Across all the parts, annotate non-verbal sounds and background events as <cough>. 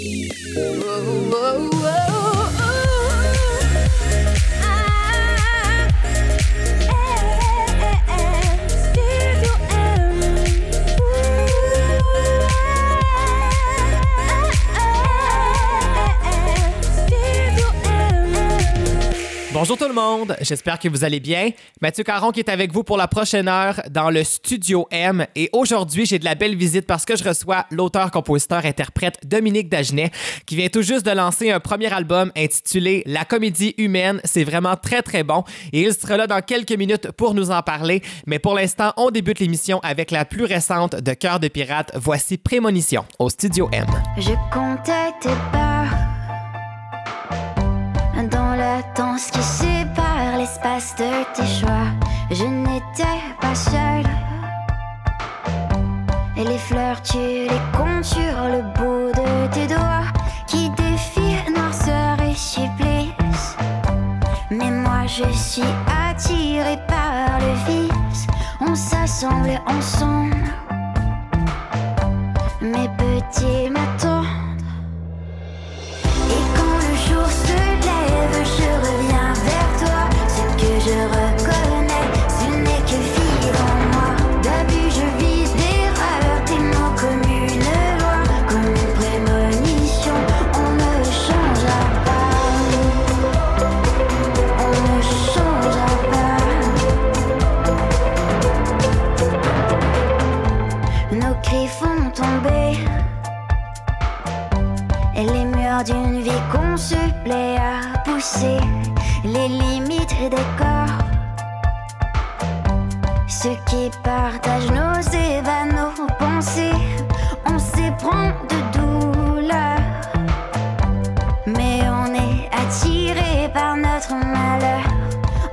Oh. Bonjour tout le monde, j'espère que vous allez bien. Mathieu Caron qui est avec vous pour la prochaine heure dans le Studio M. Et aujourd'hui, j'ai de la belle visite parce que je reçois l'auteur, compositeur, interprète Dominique Dagenet qui vient tout juste de lancer un premier album intitulé La comédie humaine. C'est vraiment très très bon et il sera là dans quelques minutes pour nous en parler. Mais pour l'instant, on débute l'émission avec la plus récente de Cœur de pirate. Voici Prémonition au Studio M. Je comptais tes pas danse qui sépare l'espace de tes choix. Je n'étais pas seule. Et les fleurs, tu les comptes sur le bout de tes doigts qui défient noirceur et supplice. Mais moi, je suis attirée par le vice. On s'assemble ensemble. Mes d'une vie qu'on se plaît à pousser les limites des corps. Ceux qui partagent nos ébats, nos pensées, on s'éprend de douleur. Mais on est attiré par notre malheur,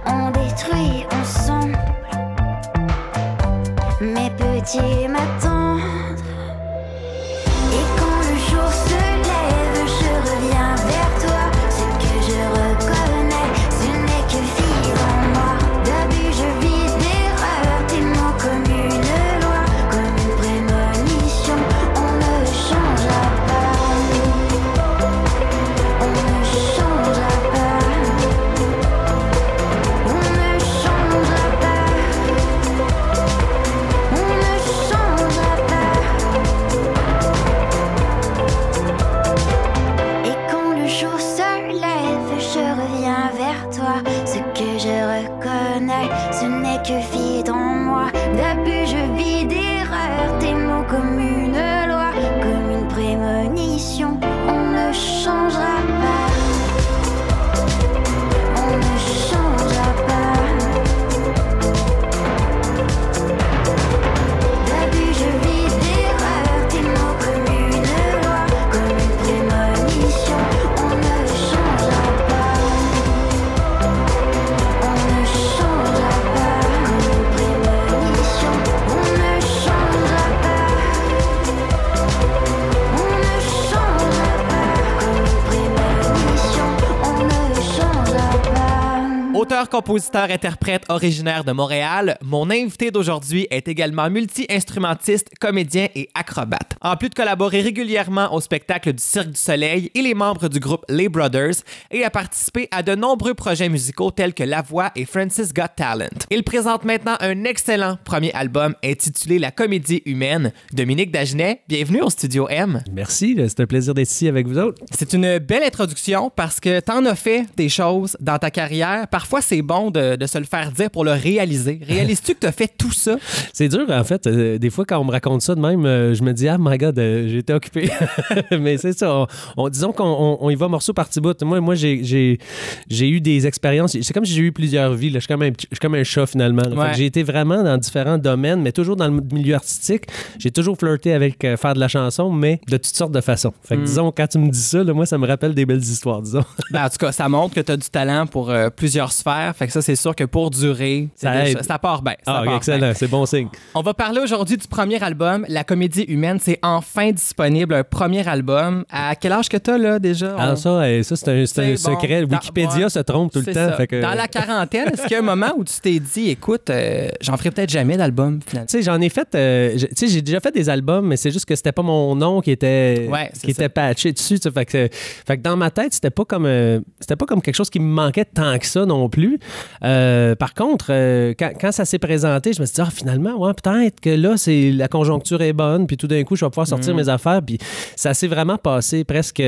on détruit ensemble. Mes petits m'attendent. Auteur, compositeur, interprète originaire de Montréal, mon invité d'aujourd'hui est également multi-instrumentiste, comédien et acrobate. En plus de collaborer régulièrement au spectacle du Cirque du Soleil, il est membre du groupe Les Brothers et a participé à de nombreux projets musicaux tels que La Voix et Francis Got Talent. Il présente maintenant un excellent premier album intitulé La comédie humaine. Dominique Dagenet, bienvenue au Studio M. Merci, c'est un plaisir d'être ici avec vous autres. C'est une belle introduction parce que t'en as fait des choses dans ta carrière. Parfois, c'est bon de, de se le faire dire pour le réaliser? Réalises-tu que t'as fait tout ça? <laughs> C'est dur, en fait. euh, des fois, quand on me raconte ça de même, euh, je me dis, ah, my God, euh, été occupé. <laughs> Mais c'est ça. On, on- disons qu'on on- on y va morceau par petit bout. Moi, moi j'ai, eu des expériences. C'est comme si j'ai eu plusieurs vies. là. Je, suis comme un, je suis comme un chat, finalement. Ouais. j'ai été vraiment dans différents domaines, mais toujours dans le milieu artistique. J'ai toujours flirté avec faire de la chanson, mais de toutes sortes de façons. Fait que, Mm. disons, quand tu me dis ça, là, moi, ça me rappelle des belles histoires, disons. Ben, en tout cas, ça montre que tu as du talent pour plusieurs faire. Fait que ça, c'est sûr que pour durer, Ça déjà- ça part bien. ça Ah, part excellent, c'est bon signe. On va parler aujourd'hui du premier album, La comédie humaine. C'est enfin disponible, un premier album. À quel âge que t'as, là, déjà? Ah, On- ça, euh, ça c'est un, c'est un C'est bon. secret. Wikipédia se trompe tout le temps. ça. fait que- Dans la quarantaine, est-ce qu'il y a un moment où tu t'es dit, écoute, euh, j'en ferai peut-être jamais d'album, finalement? Tu sais, j'en ai fait. euh, tu sais, j'ai déjà fait des albums, mais c'est juste que c'était pas mon nom qui était, Ouais, qui ça. était patché dessus. Fait que, fait que dans ma tête, c'était pas comme euh, c'était pas comme quelque chose qui me manquait tant que ça non plus. Euh, par contre, euh, quand, quand ça s'est présenté, je me suis dit, ah, finalement, ouais, peut-être que là, c'est la conjoncture est bonne, puis tout d'un coup, je vais pouvoir sortir Mm. mes affaires. Puis ça s'est vraiment passé presque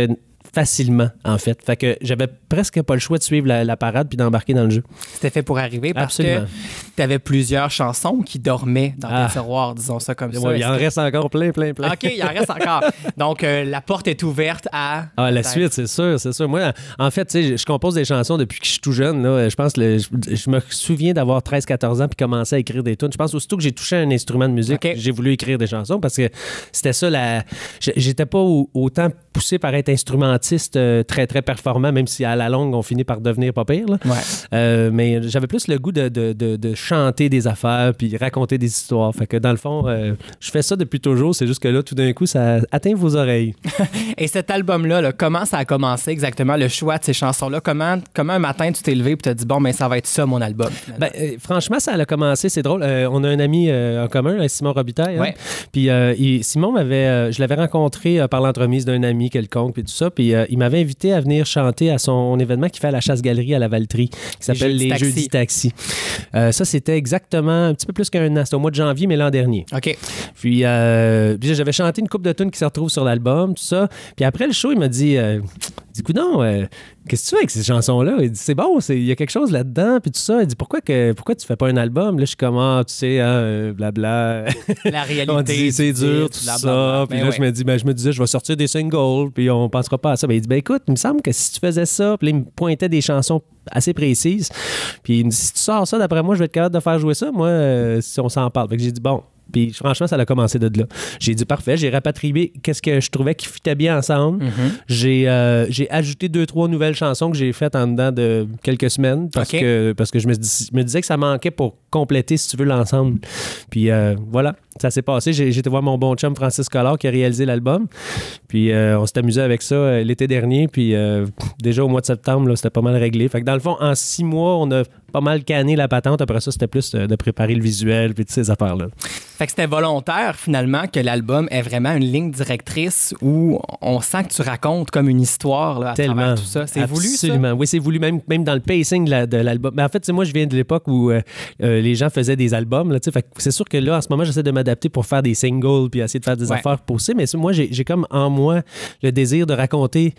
facilement, en fait. Fait que j'avais presque pas le choix de suivre la, la parade puis d'embarquer dans le jeu. C'était fait pour arriver parce Absolument. que tu avais plusieurs chansons qui dormaient dans Ah. tes tiroirs, disons ça comme ça. Ouais, il en que- reste encore plein, plein, plein. OK, il en reste encore. <laughs> Donc, euh, la porte est ouverte à. Ah, la suite, c'est sûr, c'est sûr. Moi, en fait, tu sais, je compose des chansons depuis que je suis tout jeune. Là. Je pense, le- je, me souviens d'avoir 13-14 ans puis commencer à écrire des tunes. Je pense aussitôt que j'ai touché un instrument de musique, j'ai voulu écrire des chansons parce que c'était ça la. J'étais pas au- autant poussé par être instrumentiste euh, très, très performant, même si à la longue, on finit par devenir pas pire. là. Ouais. Euh, mais j'avais plus le goût de, de- de- de chanter des affaires puis raconter des histoires. Fait que dans le fond, euh, je fais ça depuis toujours. C'est juste que là, tout d'un coup, ça atteint vos oreilles. <laughs> Et cet album-là, là, comment ça a commencé exactement, le choix de ces chansons-là? Comment, comment un matin tu t'es levé et tu as dit, bon, mais ça va être ça, mon album? Ben, euh, franchement, ça a commencé, c'est drôle. Euh, on a un ami en commun, Simon Robitaille. hein. Ouais. Puis il- Simon m'avait, je l'avais rencontré par l'entremise d'un ami quelconque, puis tout ça. Puis il m'avait invité à venir chanter à son événement qu'il fait à la chasse-galerie à la Valtrie, qui s'appelle les Taxi. Jeudis Taxi. Ça, c'était exactement un petit peu plus qu'un an. C'était au mois de janvier, mais l'an dernier. OK. Puis, euh, puis j'avais chanté une coupe de tunes qui se retrouvent sur l'album, tout ça. Puis après le show, il m'a dit, euh, dit, non, qu'est-ce que tu fais avec ces chansons-là? Il dit, c'est bon, il y a quelque chose là-dedans, puis tout ça. Il dit, pourquoi, que, pourquoi tu fais pas un album? Là, je suis comme, ah, tu sais, hein, euh, blabla. La réalité. <laughs> on dit, c'est du dur, tout ça. Puis Ben là, ouais. je me dis, ben, je me disais, je vais sortir des singles, puis on pensera pas à ça. Ben, il dit, ben écoute, il me semble que si tu faisais ça, puis là, il me pointait des chansons assez précises. Puis il me dit, si tu sors ça, d'après moi, je vais être capable de faire jouer ça, moi, euh, si on s'en parle. Fait que j'ai dit, bon. Puis franchement, ça a commencé de là. J'ai dit, parfait, j'ai rapatrié qu'est-ce que je trouvais qui fitait bien ensemble. Mhm. J'ai euh, j'ai ajouté deux, trois nouvelles chansons que j'ai faites en dedans de quelques semaines parce que, parce que je me, dis- je me disais que ça manquait pour compléter, si tu veux, l'ensemble. Puis euh, voilà, ça s'est passé. J'ai été voir mon bon chum Francis Collard qui a réalisé l'album. Puis euh, on s'est amusé avec ça euh, l'été dernier. Puis euh, déjà au mois de septembre, c'était pas mal réglé. Fait que dans le fond, en six mois, on a pas mal canné la patente. Après ça, c'était plus de préparer le visuel puis toutes ces affaires-là. Fait que c'était volontaire, finalement, que l'album est vraiment une ligne directrice où on sent que tu racontes comme une histoire là, à Tellement. travers tout ça. C'est voulu? Absolument. Oui, c'est voulu, même, même dans le pacing de la- de l'album. Mais en fait, moi, je viens de l'époque où les gens faisaient des albums. Là, tu sais. fait que c'est sûr que là, en ce moment, j'essaie de pour faire des singles puis essayer de faire des Ouais. affaires poussées. Mais moi, j'ai comme en moi le désir de raconter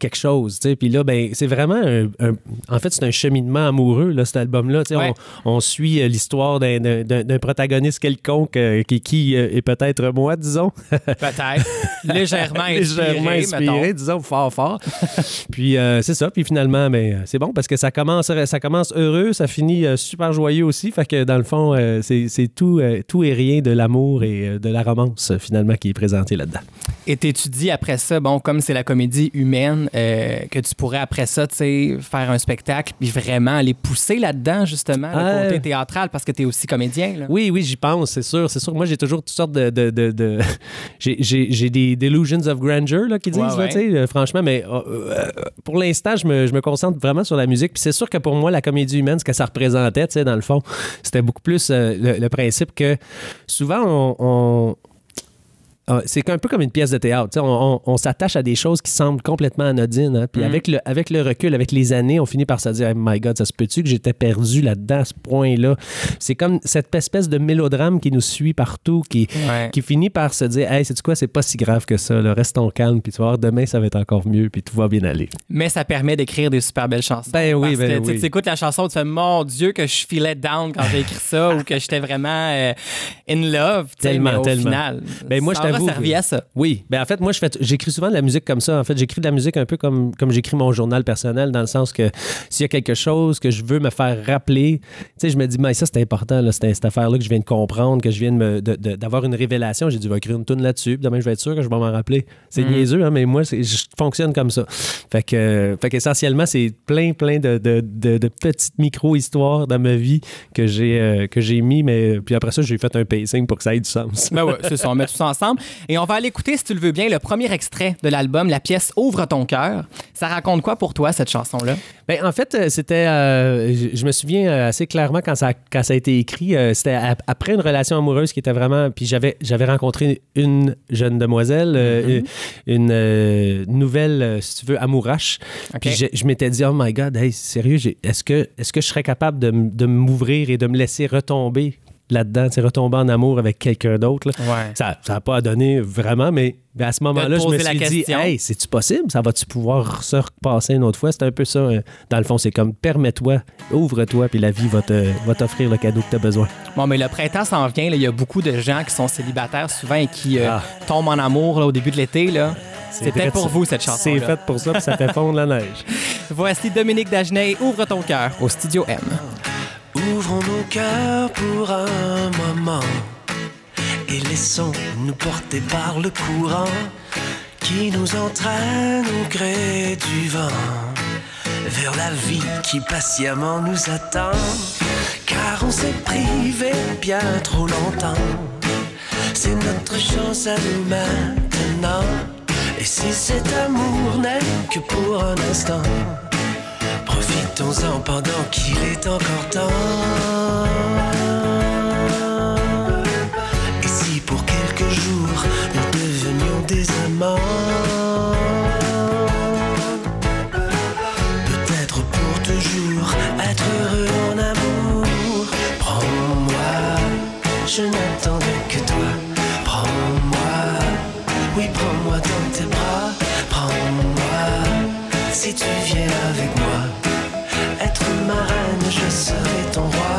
quelque chose. tu sais. Puis là, ben, c'est vraiment un, un- En fait, c'est un cheminement amoureux, là, cet album-là. Ouais. On, on suit euh, l'histoire d'un- protagoniste quelconque euh, qui, qui euh, est peut-être moi, disons. <laughs> Peut-être. Légèrement inspiré, légèrement inspiré, mettons. disons, fort, fort. <laughs> puis euh, c'est ça. Puis finalement, ben, c'est bon parce que ça commence, ça commence heureux, ça finit super joyeux aussi. Fait que dans le fond, c'est c'est tout, tout et rien de l'amour et euh, de la romance euh, finalement qui est présenté là-dedans. Et t'étudies après ça, bon, comme c'est la comédie humaine, euh, que tu pourrais après ça, tu sais, faire un spectacle puis vraiment aller pousser là-dedans, justement, le Euh. côté théâtral, parce que t'es aussi comédien, là. Oui, oui, j'y pense, c'est sûr. C'est sûr. Moi, j'ai toujours toutes sortes de. de, de, de- <laughs> j'ai- des delusions of grandeur, là, qui disent, Ouais, là, ouais. tu sais, franchement, mais euh, pour l'instant, je me, je me concentre vraiment sur la musique. Puis c'est sûr que pour moi, la comédie humaine, ce que ça représentait, tu sais, dans le fond, c'était beaucoup plus euh, le, le principe que souvent, on- ah, c'est un peu comme une pièce de théâtre. On, on- on s'attache à des choses qui semblent complètement anodines. hein. Puis Mhm. avec, le, avec le recul, avec les années, on finit par se dire, my God, ça se peut-tu que j'étais perdu là-dedans à ce point-là? C'est comme cette espèce de mélodrame qui nous suit partout, qui, Ouais. qui finit par se dire, hey, c'est quoi, c'est pas si grave que ça. là. Restons calmes, puis tu vas voir, demain, ça va être encore mieux, puis tout va bien aller. Mais ça permet d'écrire des super belles chansons. Ben oui, ben que, oui. Tu écoutes la chanson, tu fais Mon Dieu, que je filais down quand j'ai écrit ça <laughs> ou que j'étais vraiment euh, in love. Tellement, mais au tellement. final, Ben moi, servi à ça. Oui, ben en fait, moi, je fais, j'écris souvent de la musique comme ça. En fait, j'écris de la musique un peu comme, comme j'écris mon journal personnel, dans le sens que s'il y a quelque chose que je veux me faire rappeler, tu sais, je me dis, mais ça, c'est important, là, cette affaire-là que je viens de comprendre, que je viens de me- de- de- d'avoir une révélation. J'ai dit, je vais écrire une tune là-dessus, puis demain, je vais être sûr que je vais m'en rappeler. C'est Mm. niaiseux, hein, mais moi, c'est- je fonctionne comme ça. Fait que, fait qu'essentiellement, c'est plein, plein de, de- de- de petites micro-histoires dans ma vie que j'ai euh, que j'ai mis, mais puis après ça, j'ai fait un pacing pour que ça ait du sens. Ben ouais, c'est ça, on met tout ça ensemble. Et on va aller écouter, si tu le veux bien, le premier extrait de l'album, la pièce Ouvre ton cœur. Ça raconte quoi pour toi, cette chanson-là? Ben, en fait, euh, c'était. euh, je, me souviens euh, assez clairement quand ça, quand ça a été écrit. euh, c'était ap- après une relation amoureuse qui était vraiment. Puis j'avais, j'avais rencontré une jeune demoiselle, euh, une nouvelle, si tu veux, amourache. OK. Puis je, je m'étais dit, oh my God, hey, sérieux, j'ai- est-ce que, est-ce que je serais capable de, de m'ouvrir et de me laisser retomber là-dedans, retomber en amour avec quelqu'un d'autre? Ouais. Ça n'a pas donné vraiment, mais à ce moment-là, je me suis dit, hey, c'est-tu possible? Ça va-tu pouvoir se repasser une autre fois? C'est un peu ça. euh, Dans le fond, c'est comme permets-toi, ouvre-toi, puis la vie va te- va t'offrir le cadeau que tu as besoin. Bon, mais le printemps s'en vient. Il y a beaucoup de gens qui sont célibataires souvent et qui euh, Ah. tombent en amour là, au début de l'été. là. Vrai pour ça. vous, cette chanson. C'est fait pour ça, puis ça fait fondre la neige. <laughs> Voici Dominique Dagenet, Ouvre ton cœur au Studio M. Ouvrons nos cœurs pour un moment et laissons-nous porter par le courant qui nous entraîne au gré du vent vers la vie qui patiemment nous attend. Car on s'est privé bien trop longtemps. C'est notre chance à nous maintenant. Et si cet amour n'est que pour un instant, Profitons-en pendant qu'il est encore temps. Et si pour quelques jours nous devenions des amants, peut-être pour toujours être heureux en amour. Prends-moi, je n'attendais que toi. Prends-moi, oui, prends-moi dans tes bras. Prends-moi, si tu viens avec moi. Serai ton roi.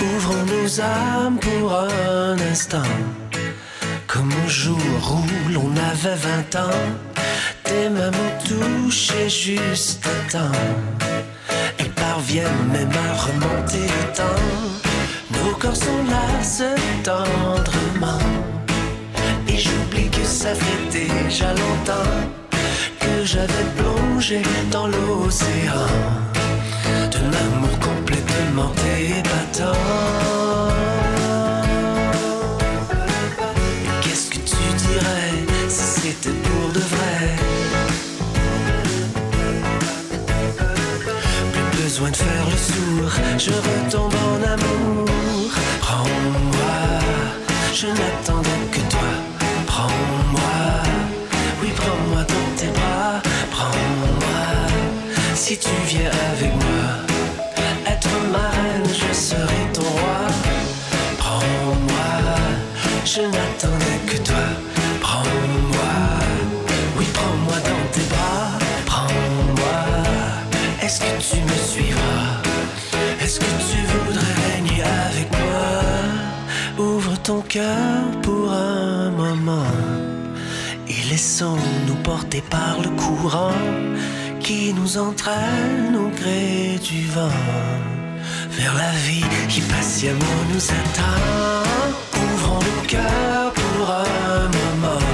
Ouvrons nos âmes pour un instant. Comme au jour où l'on avait vingt ans, tes mains m'ont touché juste à temps. Elles parviennent même à remonter le temps. Nos corps sont là tendrement. Et j'oublie que ça fait déjà longtemps j'avais plongé dans l'océan de l'amour complètement. Et Qu'est-ce que tu dirais si c'était pour de vrai? Plus besoin de faire le sourd, je retombe en amour. Prends-moi, je n'attendais si tu viens avec moi. Être ma reine, je serai ton roi. Prends-moi, je n'attendais que toi. Prends-moi, oui, prends-moi dans tes bras. Prends-moi, est-ce que tu me suivras? Est-ce que tu voudrais régner avec moi? Ouvre ton cœur pour un moment et laissons-nous porter par le courant qui nous entraîne au gré du vent vers la vie qui patiemment nous attend. Ouvrons nos cœurs pour un moment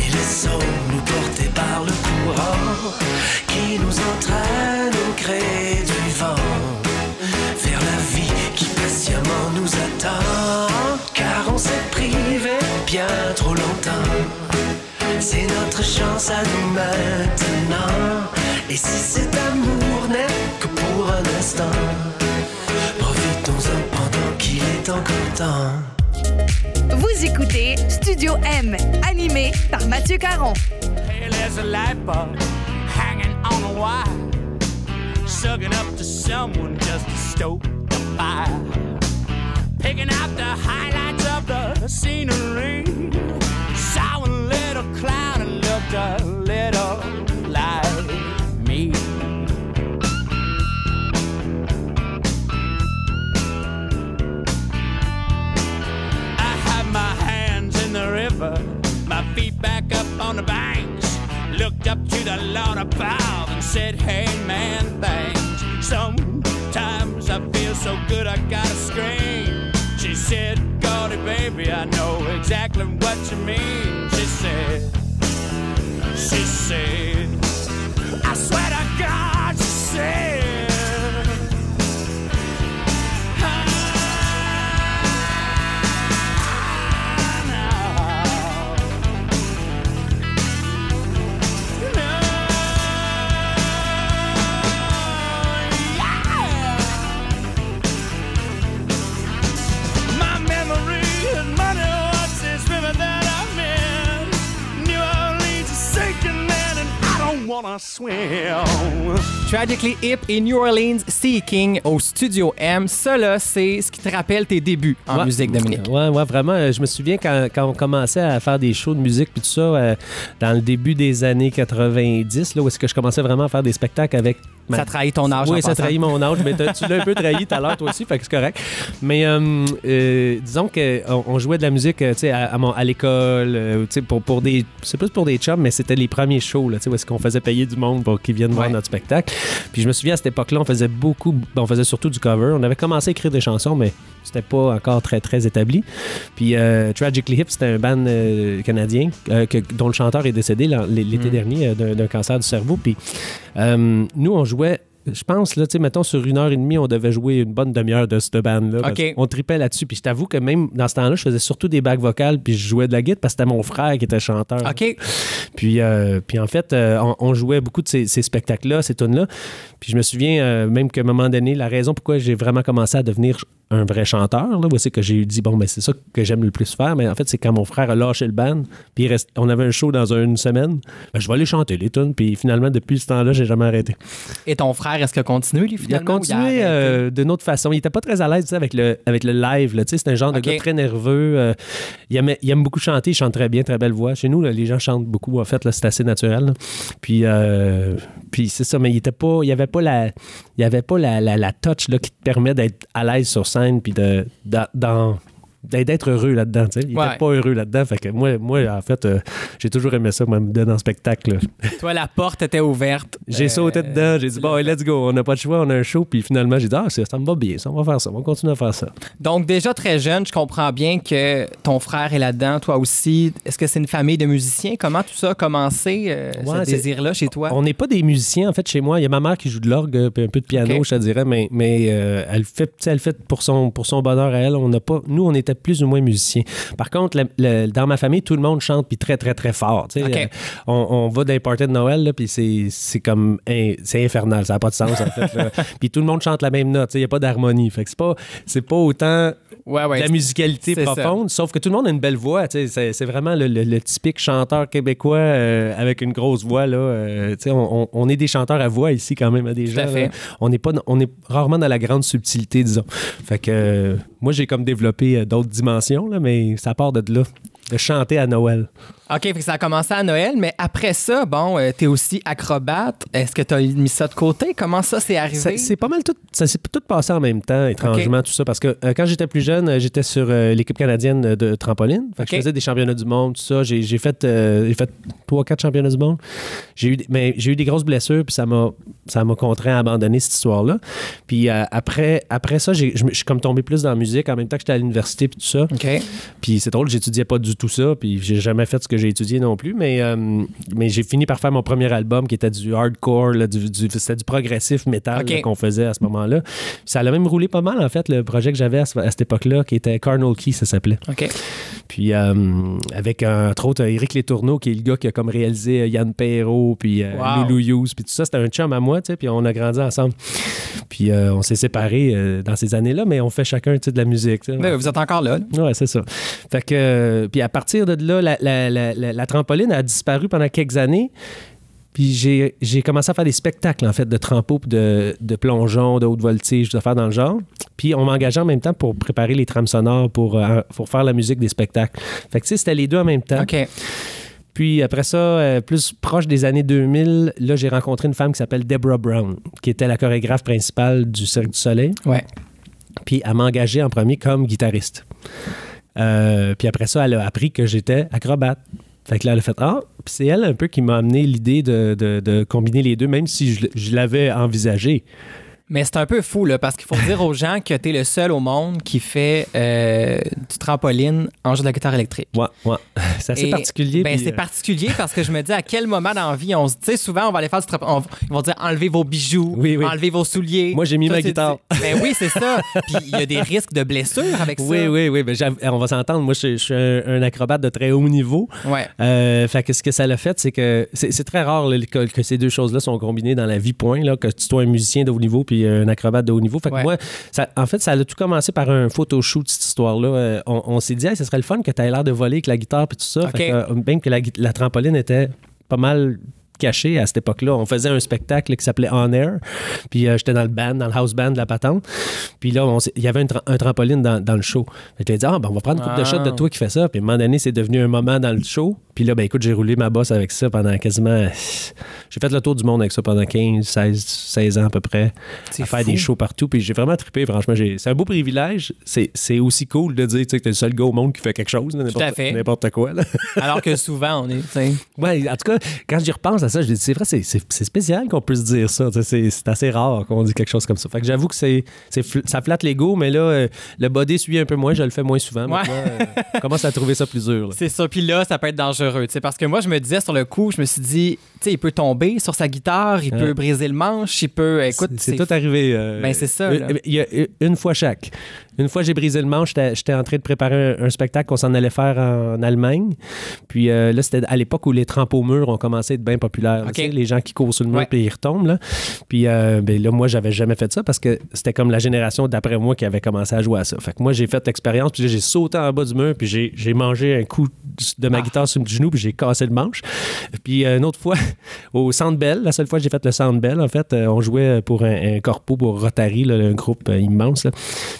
et laissons-nous porter par le courant qui nous entraîne au gré du vent vers la vie qui patiemment nous attend. Car on s'est privé bien trop longtemps. C'est notre chance à nous maintenant. Et si cet amour n'est que pour un instant, profitons-en pendant qu'il est encore temps. Vous écoutez Studio M, animé par Mathieu Caron. Hey, there's a light bulb hanging on a wire, sucking up to someone just to stoke the fire, picking out the highlights of the scenery. A little clown and looked a little like me. I had my hands in the river, my feet back up on the banks. Looked up to the Lord above and said, Hey man, thanks. Sometimes I feel so good I gotta scream. She said, Gaudy baby, I know exactly what you mean. She said, I swear to God, she said. Wanna swim. Tragically Hip et New Orleans Seeking au Studio M. Là, c'est ce qui te rappelle tes débuts en Ouais. musique, Dominique. Ouais, ouais, vraiment. euh, Je me souviens quand, quand on commençait à faire des shows de musique puis tout ça, euh, dans le début des années 90, là, où est-ce que je commençais vraiment à faire des spectacles avec. ma- Ça trahit ton âge. Oui, en ça trahit mon âge, mais tu l'as un peu trahi tout à l'heure, toi aussi, fait que c'est correct. Mais euh, euh, disons qu'on on jouait de la musique tu sais, à, à, mon- à l'école, tu sais, pour, pour des. C'est plus pour des chums, mais c'était les premiers shows, là, tu sais, où est-ce qu'on faisait payer du monde pour qu'ils viennent voir notre spectacle. Puis je me souviens à cette époque-là, on faisait beaucoup, ben, on faisait surtout du cover. On avait commencé à écrire des chansons, mais c'était pas encore très très établi. Puis euh, Tragically Hip, c'était un band euh, canadien euh, que- dont le chanteur est décédé l'été Mm. dernier euh, d'un cancer du cerveau. Puis nous, on jouait. Je pense, là, tu sais, mettons, sur une heure et demie, on devait jouer une bonne demi-heure de cette band-là. On tripait là-dessus. Puis je t'avoue que même dans ce temps-là, je faisais surtout des bacs vocales, puis je jouais de la guitare parce que c'était mon frère qui était chanteur. OK. Puis, euh, puis en fait, euh, on, on jouait beaucoup de ces, ces spectacles-là, ces tunes-là. Puis je me souviens euh, même qu'à un moment donné, la raison pourquoi j'ai vraiment commencé à devenir un vrai chanteur, là, c'est que j'ai dit, bon, ben, c'est ça que j'aime le plus faire. Mais en fait, c'est quand mon frère a lâché le band, puis il reste, on avait un show dans une semaine, ben, je vais aller chanter les tunes. Puis finalement, depuis ce temps-là, j'ai jamais arrêté. Et ton frère, est-ce qu'il a continué, lui, Il a finalement? continué arrêté? euh, d'une autre façon. Il était pas très à l'aise avec le, avec le live. là. C'est un genre de gars très nerveux. euh, il, aime, il aime beaucoup chanter. Il chante très bien, très belle voix. Chez nous, là, les gens chantent beaucoup. En fait, là, c'est assez naturel. là. Puis, euh, puis c'est ça. Mais il était pas, il avait pas la, il avait pas la, la, la touch là, qui te permet d'être à l'aise sur scène puis de, dans d'être heureux là-dedans. Il Ouais. était pas heureux là-dedans. Fait que moi, moi en fait, euh, j'ai toujours aimé ça, moi, me donner en spectacle. <laughs> Toi, la porte était ouverte. J'ai Euh, sauté dedans, j'ai dit, bon, let's go, on n'a pas de choix, on a un show. Puis finalement, j'ai dit, ah, ça me va bien, ça, on va faire ça, on va continuer à faire ça. Donc, déjà très jeune, je comprends bien que ton frère est là-dedans, toi aussi. Est-ce que c'est une famille de musiciens? Comment tout ça a commencé, euh, Ouais, ce désir-là, chez toi? On n'est pas des musiciens, en fait, chez moi. Il y a ma mère qui joue de l'orgue, puis un peu de piano, je te dirais, mais, mais elle fait, elle fait pour son, pour son bonheur à elle. On n'a pas, nous, on était plus ou moins musiciens. Par contre, le- le- dans ma famille, tout le monde chante, puis très, très, très fort. Euh, on, on va dans les parties de Noël, puis c'est comme, in- c'est infernal, ça n'a pas de sens, en fait. <laughs> puis tout le monde chante la même note, il n'y a pas d'harmonie. Fait que c'est pas, autant ouais, ouais. de la musicalité ça. profonde, sauf que tout le monde a une belle voix. C'est vraiment le, typique chanteur québécois euh, avec une grosse voix. Là, euh, on, est des chanteurs à voix ici quand même, à des gens. On n'est pas, on est rarement dans la grande subtilité, disons. Fait que moi, j'ai comme développé euh, d'autres dimensions, là, mais ça part de là, de chanter à Noël. OK, fait que ça a commencé à Noël, mais après ça, bon, euh, t'es aussi acrobate. Est-ce que t'as mis ça de côté? Comment ça s'est arrivé? C'est pas mal tout. Ça s'est tout passé en même temps, étrangement, tout ça. Parce que euh, quand j'étais plus jeune, euh, j'étais sur euh, l'équipe canadienne de trampoline. Fait que. Je faisais des championnats du monde, tout ça. J'ai fait, fait 3-4 championnats du monde. J'ai eu, des- mais j'ai eu des grosses blessures, puis ça m'a contraint à abandonner cette histoire-là. Puis après, après ça, je suis comme tombé plus dans la musique en même temps que j'étais à l'université, puis tout ça. OK. Puis c'est drôle, j'étudiais pas du tout ça, puis j'ai jamais fait ce que j'ai étudié non plus, mais, euh, mais j'ai fini par faire mon premier album qui était du hardcore, là, du, du- c'était du progressif métal Ok. là, qu'on faisait à ce moment-là. Ça a même roulé pas mal, en fait, le projet que j'avais à, ce- à cette époque-là, qui était Carnal Key, ça s'appelait. Puis euh, avec, entre autres, Éric Letourneau, qui est le gars qui a comme réalisé euh, Yann Perrault, puis euh, Wow. Loulou Hughes, puis tout ça, c'était un chum à moi, tu sais, puis on a grandi ensemble. Puis on s'est séparés dans ces années-là, mais on fait chacun, tu sais, de la musique. Ben, vous êtes encore là. là. Ouais, c'est ça. Fait que, puis à partir de là, la, la- la- la- la trampoline a disparu pendant quelques années. Puis j'ai commencé à faire des spectacles, en fait, de trampo, de, de plongeon, de haute voltige, de faire dans le genre. Puis on m'engageait en même temps pour préparer les trames sonores, pour, euh, pour faire la musique des spectacles. Fait que, tu sais, c'était les deux en même temps. OK. Puis après ça, euh, plus proche des années 2000, là, j'ai rencontré une femme qui s'appelle Deborah Brown, qui était la chorégraphe principale du Cirque du Soleil. Ouais. Puis elle m'a engagé en premier comme guitariste. Euh, puis après ça, elle a appris que j'étais acrobate. Fait que là, elle a fait Ah, c'est elle un peu qui m'a amené l'idée de, combiner les deux, même si je l'avais envisagé. Mais c'est un peu fou, là, parce qu'il faut dire aux gens que tu es le seul au monde qui fait euh, du trampoline en jeu de la guitare électrique. Ouais, ouais. <laughs> C'est assez Et, particulier. Ben, c'est euh, particulier parce que je me dis à quel moment dans la vie, on se tu sais, souvent, on va aller faire du trampoline. Ils vont dire enlevez vos bijoux, Oui, oui. enlevez vos souliers. Moi, j'ai mis Toi, ma guitare. dis- Ben oui, c'est ça. Puis il y a des risques de blessures avec Oui, ça. oui, oui. Ben, j'av- on va s'entendre. Moi, je, je suis un, un acrobate de très haut niveau. Ouais. Euh, fait que ce que ça l'a fait, c'est que c'est c'est très rare là, que, que ces deux choses-là sont combinées dans la vie, point. Là, que tu sois un musicien de haut niveau puis un acrobate de haut niveau. Fait que Ouais. moi, ça- en fait, ça a tout commencé par un photoshoot, cette histoire-là. Euh, on on s'est dit, Hey, ce serait le fun que tu aies l'air de voler avec la guitare puis tout ça. OK. Fait que, euh, même que la, trampoline était pas mal cachée à cette époque-là. On faisait un spectacle qui s'appelait On Air. Puis euh, j'étais dans le band, dans le house band de la patente. Puis là, il y avait un, tra- un trampoline dans, dans le show. Fait que j'ai dit, ah, ben, on va prendre une coupe de Ah. shots de toi qui fait ça. Puis à un moment donné, c'est devenu un moment dans le show. Puis là, ben écoute, j'ai roulé ma bosse avec ça pendant quasiment. J'ai fait le tour du monde avec ça pendant 15, 16, 16 ans à peu près. À faire fou. des shows partout. Puis j'ai vraiment trippé, franchement. C'est un beau privilège. C'est aussi cool de dire tu sais, que t'es le seul gars au monde qui fait quelque chose, n'importe quoi. Là. <laughs> Alors que souvent, on est. tu sais, Ouais, en tout cas, quand j'y repense à ça, je dis, c'est vrai, c'est- spécial qu'on puisse dire ça. C'est assez rare qu'on dise quelque chose comme ça. Fait que j'avoue que c'est ça flatte l'ego, mais là, euh, le body suit un peu moins, je le fais moins souvent. Ouais. Maintenant, euh, on commence à trouver ça plus dur. <laughs> C'est ça. Puis là, ça peut être dangereux. Sais, Parce que moi, je me disais sur le coup, je me suis dit, tu sais, il peut tomber sur sa guitare, il Ouais. peut briser le manche, il peut. Écoute, C'est tout arrivé. euh, Ben, c'est ça, euh, là. Il y a une fois chaque. Une fois, j'ai brisé le manche. J'étais en train de préparer un, un spectacle qu'on s'en allait faire en Allemagne. Puis euh, là, c'était à l'époque où les trampes au mur ont commencé à être bien populaires. OK. Tu sais, les gens qui courent sur le mur puis ils retombent. Là. Puis euh, ben, là, moi, j'avais jamais fait ça parce que c'était comme la génération d'après moi qui avait commencé à jouer à ça. Fait que moi, j'ai fait l'expérience. Puis j'ai sauté en bas du mur. Puis j'ai mangé un coup de ma Ah. guitare sur le genou. Puis j'ai cassé le manche. Puis euh, une autre fois, <laughs> au Centre Bell, la seule fois que j'ai fait le Centre Bell, en fait, on jouait pour un, un corpo pour Rotary, là, un groupe immense. là.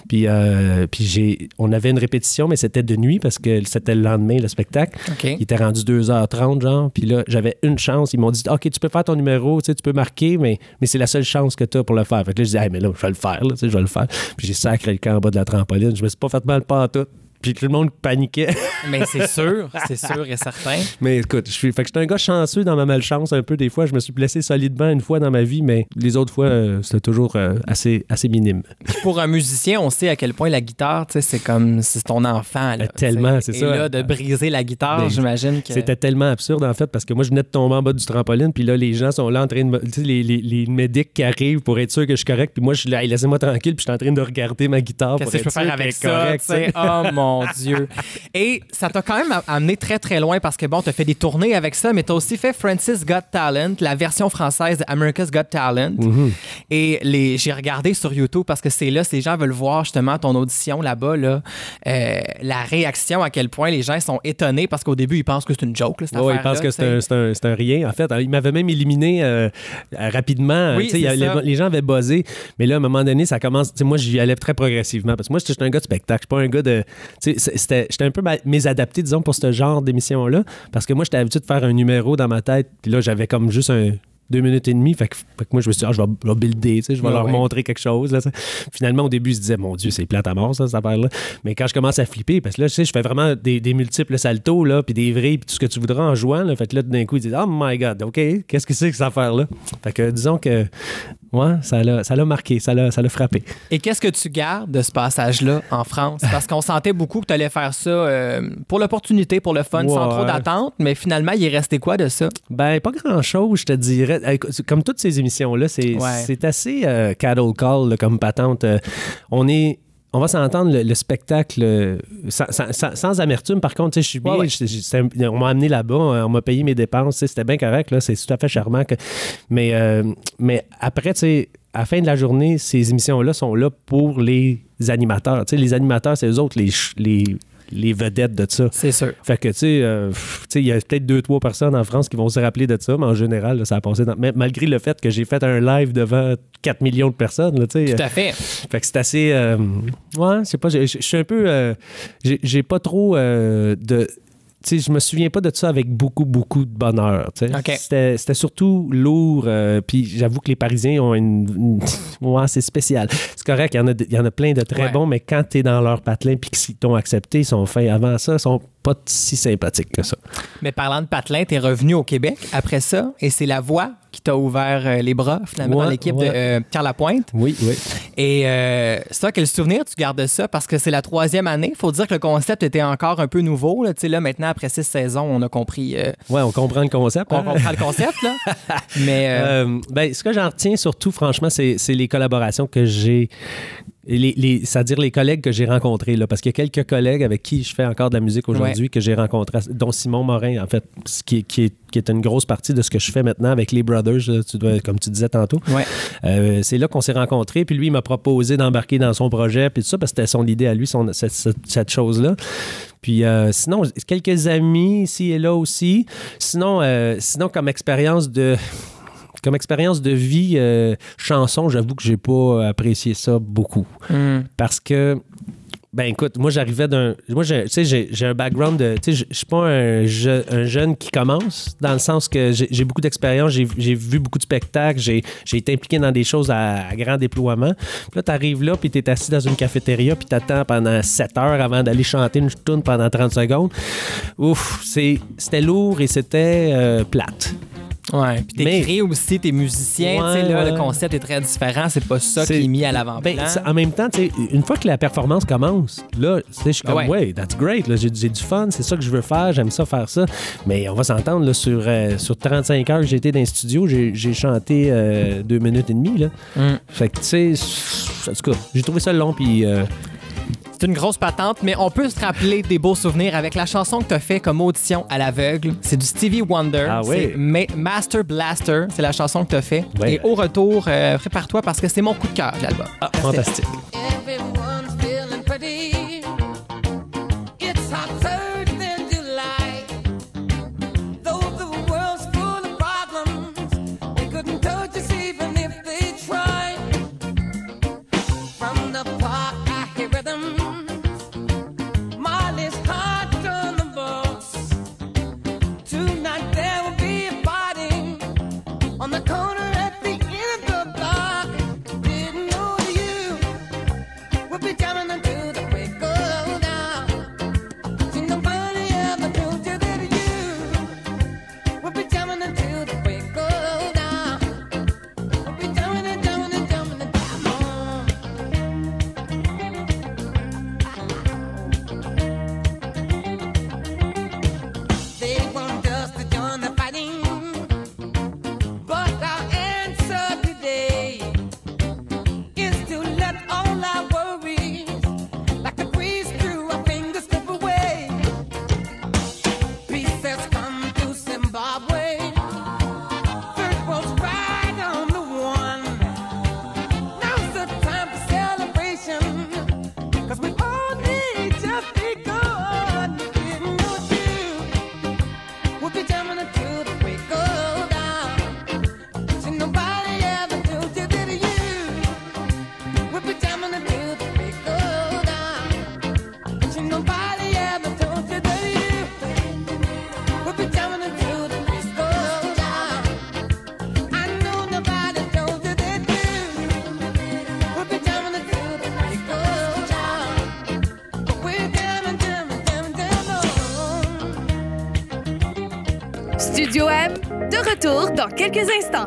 Puis, euh, puis j'ai, on avait une répétition, mais c'était de nuit parce que c'était le lendemain, le spectacle. Il était rendu 2h30, genre. Puis là, j'avais une chance. Ils m'ont dit OK, tu peux faire ton numéro, tu sais, tu peux marquer, mais, mais c'est la seule chance que tu as pour le faire. Fait que là, je dis Hey, mais là, je vais le faire, là, tu sais, je vais le faire. Puis j'ai sacré le camp en bas de la trampoline. Je me suis pas fait mal pas tout. Puis tout le monde paniquait. <laughs> Mais c'est sûr, c'est sûr et certain. Mais écoute, je suis, fait que j'étais un gars chanceux dans ma malchance un peu. Des fois, je me suis blessé solidement une fois dans ma vie, mais les autres fois, euh, c'était toujours euh, assez, assez minime. Pour un musicien, on sait à quel point la guitare, tu sais, c'est comme c'est ton enfant. Là, Euh, tellement, c'est Et ça. là, de briser la guitare, j'imagine que. C'était tellement absurde, en fait, parce que moi, je venais de tomber en bas du trampoline, puis là, les gens sont là en train de. Tu sais, les, les, les médics qui arrivent pour être sûr que je suis correct, puis moi, je suis là, Hey, laissez-moi tranquille, puis je suis en train de regarder ma guitare. Qu'est-ce pour que je peux faire avec ça? correcte, tu sais? tu sais. Oh mon Dieu. Et ça t'a quand même amené très très loin parce que bon, t'as fait des tournées avec ça, mais t'as aussi fait Francis Got Talent, la version française de America's Got Talent. Mhm. Et les, j'ai regardé sur YouTube parce que c'est là, si les gens veulent voir justement ton audition là-bas, là, euh, la réaction, à quel point les gens sont étonnés parce qu'au début, ils pensent que c'est une joke. Là, cette Ouais, ils pensent que c'est un, un- un rien. En fait, il m'avait même éliminé euh, rapidement. Oui, il y a- les, gens avaient buzzé. Mais là, à un moment donné, ça commence. Moi, j'y allais très progressivement. Parce que moi, j'étais un gars de spectacle. Je suis pas un gars de. Tu sais, c'est- c'était- J'étais un peu mésadapté, disons, pour ce genre d'émission-là. Parce que moi, j'étais habitué de faire un numéro dans ma tête. Puis là, j'avais comme juste un. Deux minutes et demie. Fait que, fait que moi, je me suis dit, ah, je vais, je vais builder, tu sais, je vais Ouais, leur ouais. montrer quelque chose. Là. Finalement, au début, ils se disaient, mon Dieu, c'est plate à mort, ça, cette affaire-là. Mais quand je commence à flipper, parce que là, tu sais, je fais vraiment des, des multiples saltos, là, puis des vrais, puis tout ce que tu voudras en jouant. Là. Fait que là, d'un coup, ils disent, oh my God, OK, qu'est-ce que c'est que cette affaire-là? Fait que disons que, ouais, ça l'a, ça l'a marqué, ça l'a, ça l'a frappé. Et qu'est-ce que tu gardes de ce passage-là en France? Parce qu'on sentait beaucoup que tu allais faire ça euh, pour l'opportunité, pour le fun, sans trop d'attente, mais finalement, il est resté quoi de ça? Ben, pas grand-chose, je te dirais. Comme toutes ces émissions-là, c'est, Ouais. c'est assez euh, cattle call là, comme patente. Euh, on est. On va s'entendre le, le spectacle euh, sans, sans- sans- sans amertume. Par contre, tu sais, je suis bien. Ouais, ouais. je- je- c'est- on m'a amené là-bas, on m'a payé mes dépenses. C'était bien correct. Là, c'est tout à fait charmant. que- mais, euh, mais après, tu sais, à la fin de la journée, ces émissions-là sont là pour les animateurs. Tu sais, les animateurs, c'est eux autres les, ch- les, les vedettes de ça. C'est sûr. Fait que, tu sais, euh, tu sais, il y a peut-être deux, trois personnes en France qui vont se rappeler de ça, mais en général, là, ça a passé dans... mais Malgré le fait que j'ai fait un live devant 4 millions de personnes, tu sais. Tout à fait. Fait que c'est assez... euh, ouais, je sais pas, je suis un peu... euh, j'ai pas trop euh, de... tu sais, je me souviens pas de ça avec beaucoup, beaucoup de bonheur. tu. C'était c'était surtout lourd. euh, puis j'avoue que les Parisiens ont une. <laughs> ouais, c'est spécial. C'est correct, il y, en a, il y en a plein de très Ouais. bons, mais quand tu es dans leur patelin puis qu'ils t'ont accepté, ils sont faits avant ça, ils sont pas si sympathiques que ça. Mais parlant de patelin, t'es revenu au Québec après ça et c'est la voix qui t'a ouvert euh, les bras finalement Ouais, dans l'équipe ouais. de euh, Pierre Lapointe. Oui, oui. Et euh, ça, quel souvenir tu gardes de ça? Parce que c'est la troisième année. faut dire que le concept était encore un peu nouveau. Là, Tu sais, là maintenant, après six saisons, on a compris, euh, Ouais, on comprend le concept. on hein? comprend le concept. Là. <laughs> Mais euh, Euh, ben, ce que j'en retiens surtout, franchement, c'est c'est les collaborations que j'ai. Les, les- C'est-à-dire les collègues que j'ai rencontrés, là, parce qu'il y a quelques collègues avec qui je fais encore de la musique aujourd'hui que j'ai rencontrés, dont Simon Morin, en fait, qui, est- qui, est, qui est une grosse partie de ce que je fais maintenant avec les Brothers, là, tu dois- comme tu disais tantôt. ouais. Euh, c'est là qu'on s'est rencontrés, puis lui, il m'a proposé d'embarquer dans son projet, puis tout ça, parce que c'était son idée à lui, son- cette chose-là. Puis euh, sinon, quelques amis ici et là aussi. Sinon, euh, sinon comme expérience de comme expérience de vie, euh, chanson, j'avoue que j'ai pas apprécié ça beaucoup. Hmm. Parce que, ben écoute, moi j'arrivais d'un. Moi, tu sais, j'ai un background de. Tu sais, je suis pas un, je- un jeune qui commence, dans le sens que j'ai beaucoup d'expérience, j'ai vu beaucoup de spectacles, j'ai été impliqué dans des choses à, à grand déploiement. Puis là, tu arrives là, puis tu es assis dans une cafétéria, puis tu attends pendant 7 heures avant d'aller chanter une tune pendant 30 secondes. Ouf, c'était lourd et c'était euh, plate. Ouais. Puis Mais- t'écris aussi, t'es musicien. tu sais, Ouais, là, ouais. Le concept est très différent. C'est pas ça qui est mis à l'avant-plan. Ben, en même temps, tu sais, une fois que la performance commence, là, tu sais, je suis comme, Ouais. ouais, that's great, là, j'ai, du fun, c'est ça que je veux faire, j'aime ça faire ça. Mais on va s'entendre, là, sur, euh, sur 35 heures que j'ai été dans le studio, j'ai, chanté euh, deux minutes et demie, là. Mm. Fait que, tu sais, en tout cas, j'ai trouvé ça long, puis euh, C'est une grosse patente, mais on peut se rappeler des beaux souvenirs avec la chanson que tu as fait comme audition à l'aveugle. C'est du Stevie Wonder. Ah oui. C'est Ma- Master Blaster. C'est la chanson que tu as fait. Ouais. Et au retour, euh, prépare-toi parce que c'est mon coup de cœur, l'album. ah, fantastique. Everyone's retour dans quelques instants.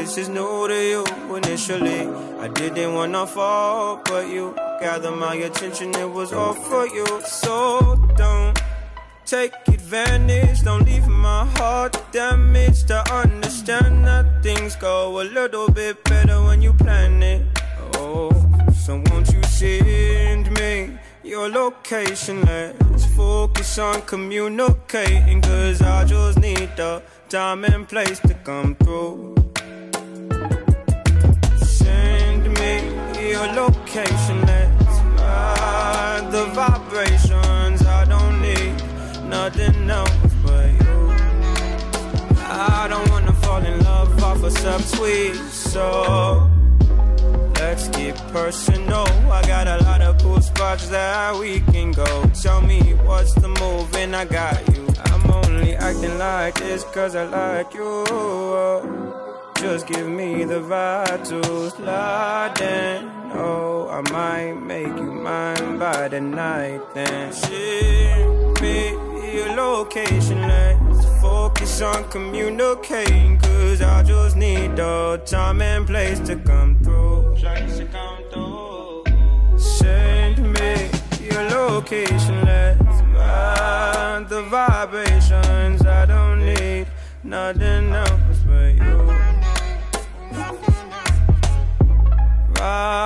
This is new to you. Initially, I didn't wanna fall, but you gather my attention, it was all for you. So don't take advantage, don't leave my heart damaged. To understand that things go a little bit better when you plan it. Oh, so won't you send me your location? Let's focus on communicating, cause I just need the time and place to come through. Your location, let's ride the vibrations. I don't need nothing else but you. I don't wanna fall in love off a subtweet, so let's get personal. I got a lot of cool spots that we can go. Tell me what's the move, and I got you. I'm only acting like this cause I like you. Just give me the slide in. Oh, I might make you mine by the night then. Ship me your location, let's focus on communicating. Cause I just need the time and place to come through. Send me your location, let's ride the vibrations. I don't need nothing else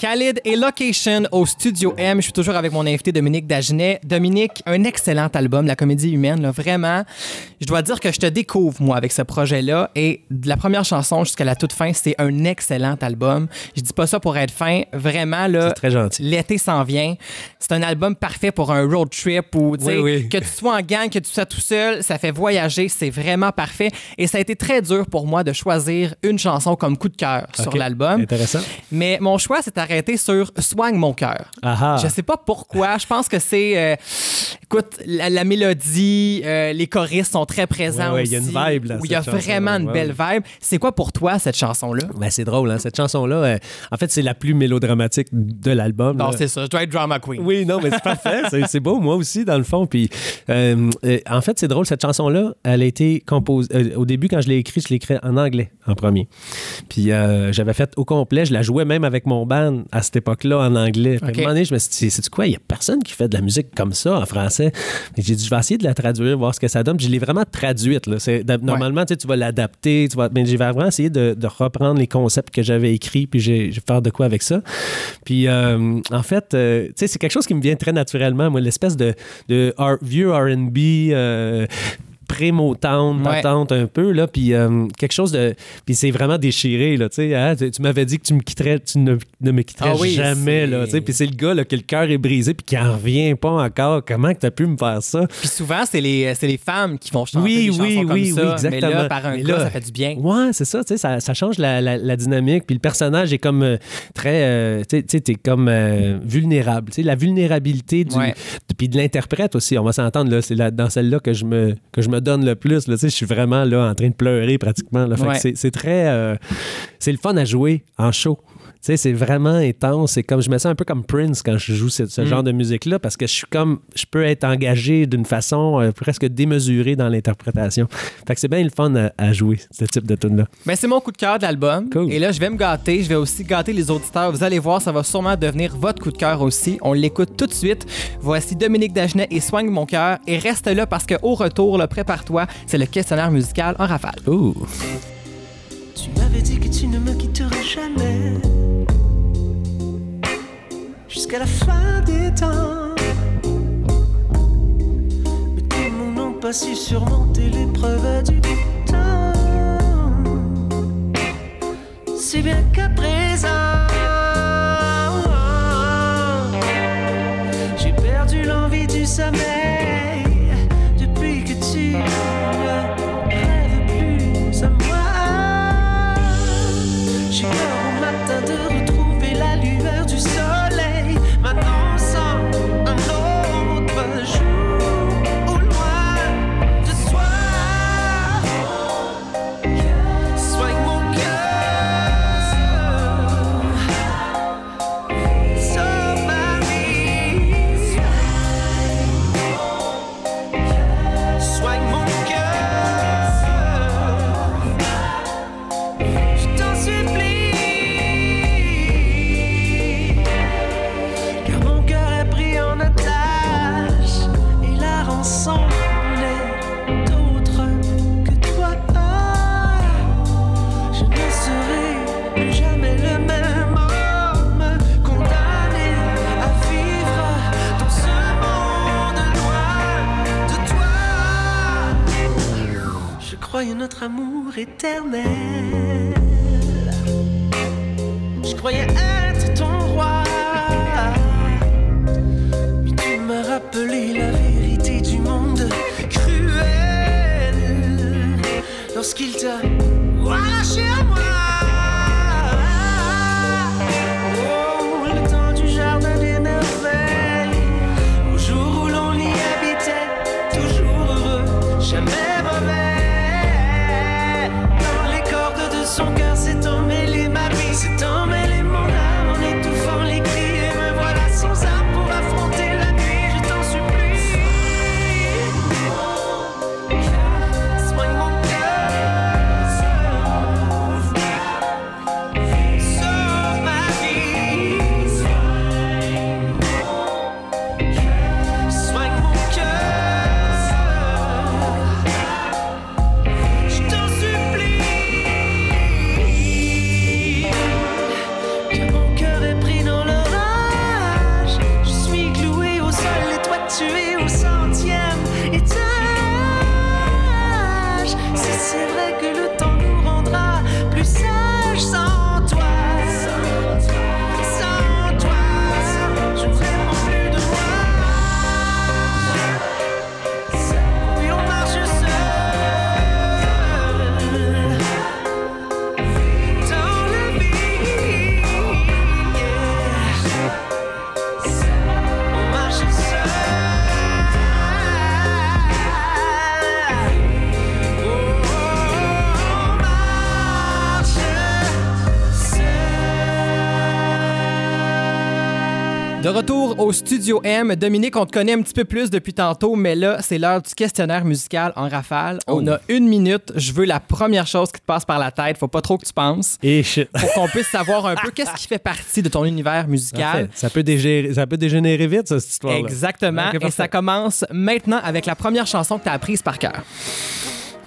Khalid et Location au Studio M. Je suis toujours avec mon invité Dominique Dagenet. Dominique, un excellent album, La comédie humaine, là, vraiment. Je dois dire que je te découvre, moi, avec ce projet-là. Et de la première chanson jusqu'à la toute fin, c'est un excellent album. Je dis pas ça pour être fin. Vraiment, là. C'est très gentil. L'été s'en vient. C'est un album parfait pour un road trip ou, Oui, oui. que tu sois en gang, que tu sois tout seul, ça fait voyager. C'est vraiment parfait. Et ça a été très dur pour moi de choisir une chanson comme coup de cœur sur l'album. Intéressant. Mais mon choix s'est arrêté sur Soigne mon cœur. Ah ah. Je sais pas pourquoi. Je pense que c'est. euh, écoute, la, la mélodie, euh, les choristes sont très présents Ouais, ouais, aussi. il y a une vibe, là, Où il y a vraiment une ouais, belle vibe. C'est quoi pour toi, cette chanson-là? Ben, c'est drôle, hein? cette chanson-là. euh, en fait, c'est la plus mélodramatique de l'album. Non, c'est ça. Je dois être drama queen. Oui, non, mais c'est parfait. C'est- beau, moi aussi, dans le fond. Puis, en fait, c'est drôle, cette chanson-là, elle a été composée. au début, quand je l'ai écrite, je l'ai écrite en anglais, en premier. Puis, j'avais fait au complet. Je la jouais même avec mon band à cette époque-là, en anglais. Puis, à un moment donné, je me suis dit, c'est quoi? Il n'y a personne qui fait de la musique comme ça en français. J'ai dit, je vais essayer de la traduire, voir ce que ça donne. Puis, je l'ai vraiment traduite. Là. Normalement, tu sais, tu vas l'adapter. Vas... Mais j'ai vraiment essayé de, de reprendre les concepts que j'avais écrits, puis j'ai je vais faire de quoi avec ça. Puis, euh, en fait, euh, tu sais, c'est quelque chose qui me vient très naturellement, moi, l'espèce de, de R- vieux RB. euh, pré-Motown, Ouais. un peu, là, puis euh, quelque chose de... Puis c'est vraiment déchiré, là, tu sais, hein, tu, m'avais dit que tu me quitterais, tu ne, ne me quitterais Ah oui, jamais, là, tu sais, puis c'est le gars, là, que le cœur est brisé, puis qui en revient pas encore, comment que t'as pu me faire ça? Puis souvent, c'est les, c'est les femmes qui vont chanter Oui, des oui, chansons comme oui, ça. oui, exactement. Mais là, par un gars, ça fait du bien. Ouais, c'est ça, tu sais, ça, ça change la, la- la dynamique. Puis le personnage est comme euh, très, euh, tu sais, t'es comme euh, vulnérable. Tu sais, la vulnérabilité du, puis de l'interprète aussi. On va s'entendre là, c'est dans celle-là que je me que je me donne le plus. Là, tu sais, je suis vraiment là en train de pleurer pratiquement. Là. Fait que Ouais. c'est, c'est très, euh, c'est le fun à jouer en show. Sais, c'est vraiment intense. C'est comme je me sens un peu comme Prince quand je joue ce, Mm. genre de musique-là parce que je suis comme je peux être engagé d'une façon euh, presque démesurée dans l'interprétation. Fait que c'est bien le fun à, à jouer ce type de tune là. Ben, c'est mon coup de cœur de l'album. Cool. Et là, je vais me gâter. Je vais aussi gâter les auditeurs. Vous allez voir, ça va sûrement devenir votre coup de cœur aussi. On l'écoute tout de suite. Voici Dominique Dagenet et Soigne mon cœur. Et reste là parce qu'au retour, prépare-toi, c'est le questionnaire musical en rafale. Ouh. Tu m'avais dit que tu ne quitterai jamais. Jusqu'à la fin des temps. Mais le monde n'a pas su surmonter l'épreuve du temps. Si bien qu'à présent, notre amour éternel. Studio M, Dominique, on te connaît un petit peu plus depuis tantôt, mais là, c'est l'heure du questionnaire musical en rafale. On Oh. a une minute. Je veux la première chose qui te passe par la tête. Faut pas trop que tu penses. Et shit. Pour qu'on puisse savoir un peu qu'est-ce qui fait partie de ton univers musical. Ça peut, dégénérer, ça peut dégénérer vite, ça, cette histoire-là. Exactement. Ok, Et ça commence maintenant avec la première chanson que tu as apprise par cœur.